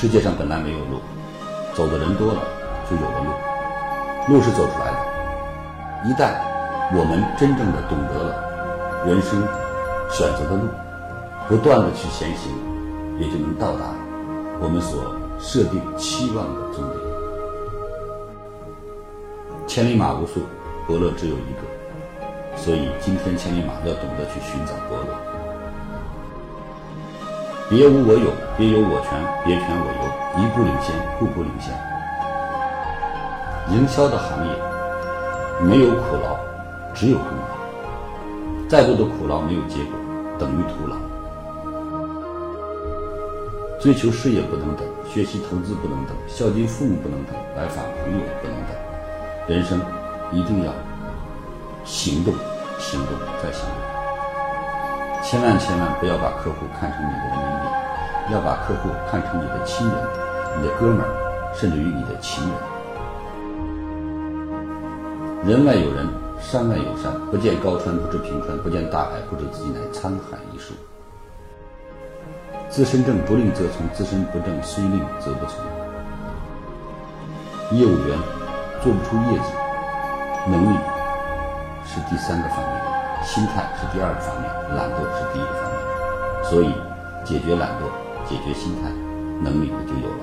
世界上本来没有路，走的人多了，就有了路。路是走出来的。一旦我们真正的懂得了人生选择的路，不断的去前行，也就能到达我们所设定期望的终点。千里马无数，伯乐只有一个，所以今天千里马要懂得去寻找伯乐。别无我有，别有我全，别全我优，一步领先，步步领先。营销的行业没有苦劳，只有功劳。再多的苦劳没有结果，等于徒劳。追求事业不能等，学习投资不能等，孝敬父母不能等，来访朋友不能等。人生一定要行动，行动再行动。千万千万不要把客户看成你的人民，要把客户看成你的亲人、你的哥们儿，甚至于你的情人。人外有人，山外有山，不见高川不知平川，不见大海不知自己乃沧海一粟。自身正不令则从，自身不正虽令则不从。业务员做不出业绩，能力是第三个方面。心态是第二个方面，懒惰是第一个方面，所以解决懒惰、解决心态，能力也就有了。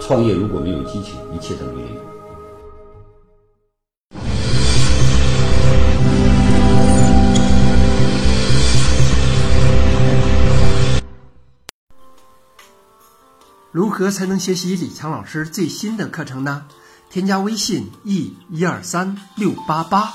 创业如果没有激情，一切等于零。如何才能学习李强老师最新的课程呢？添加微信 e 一二三六八八，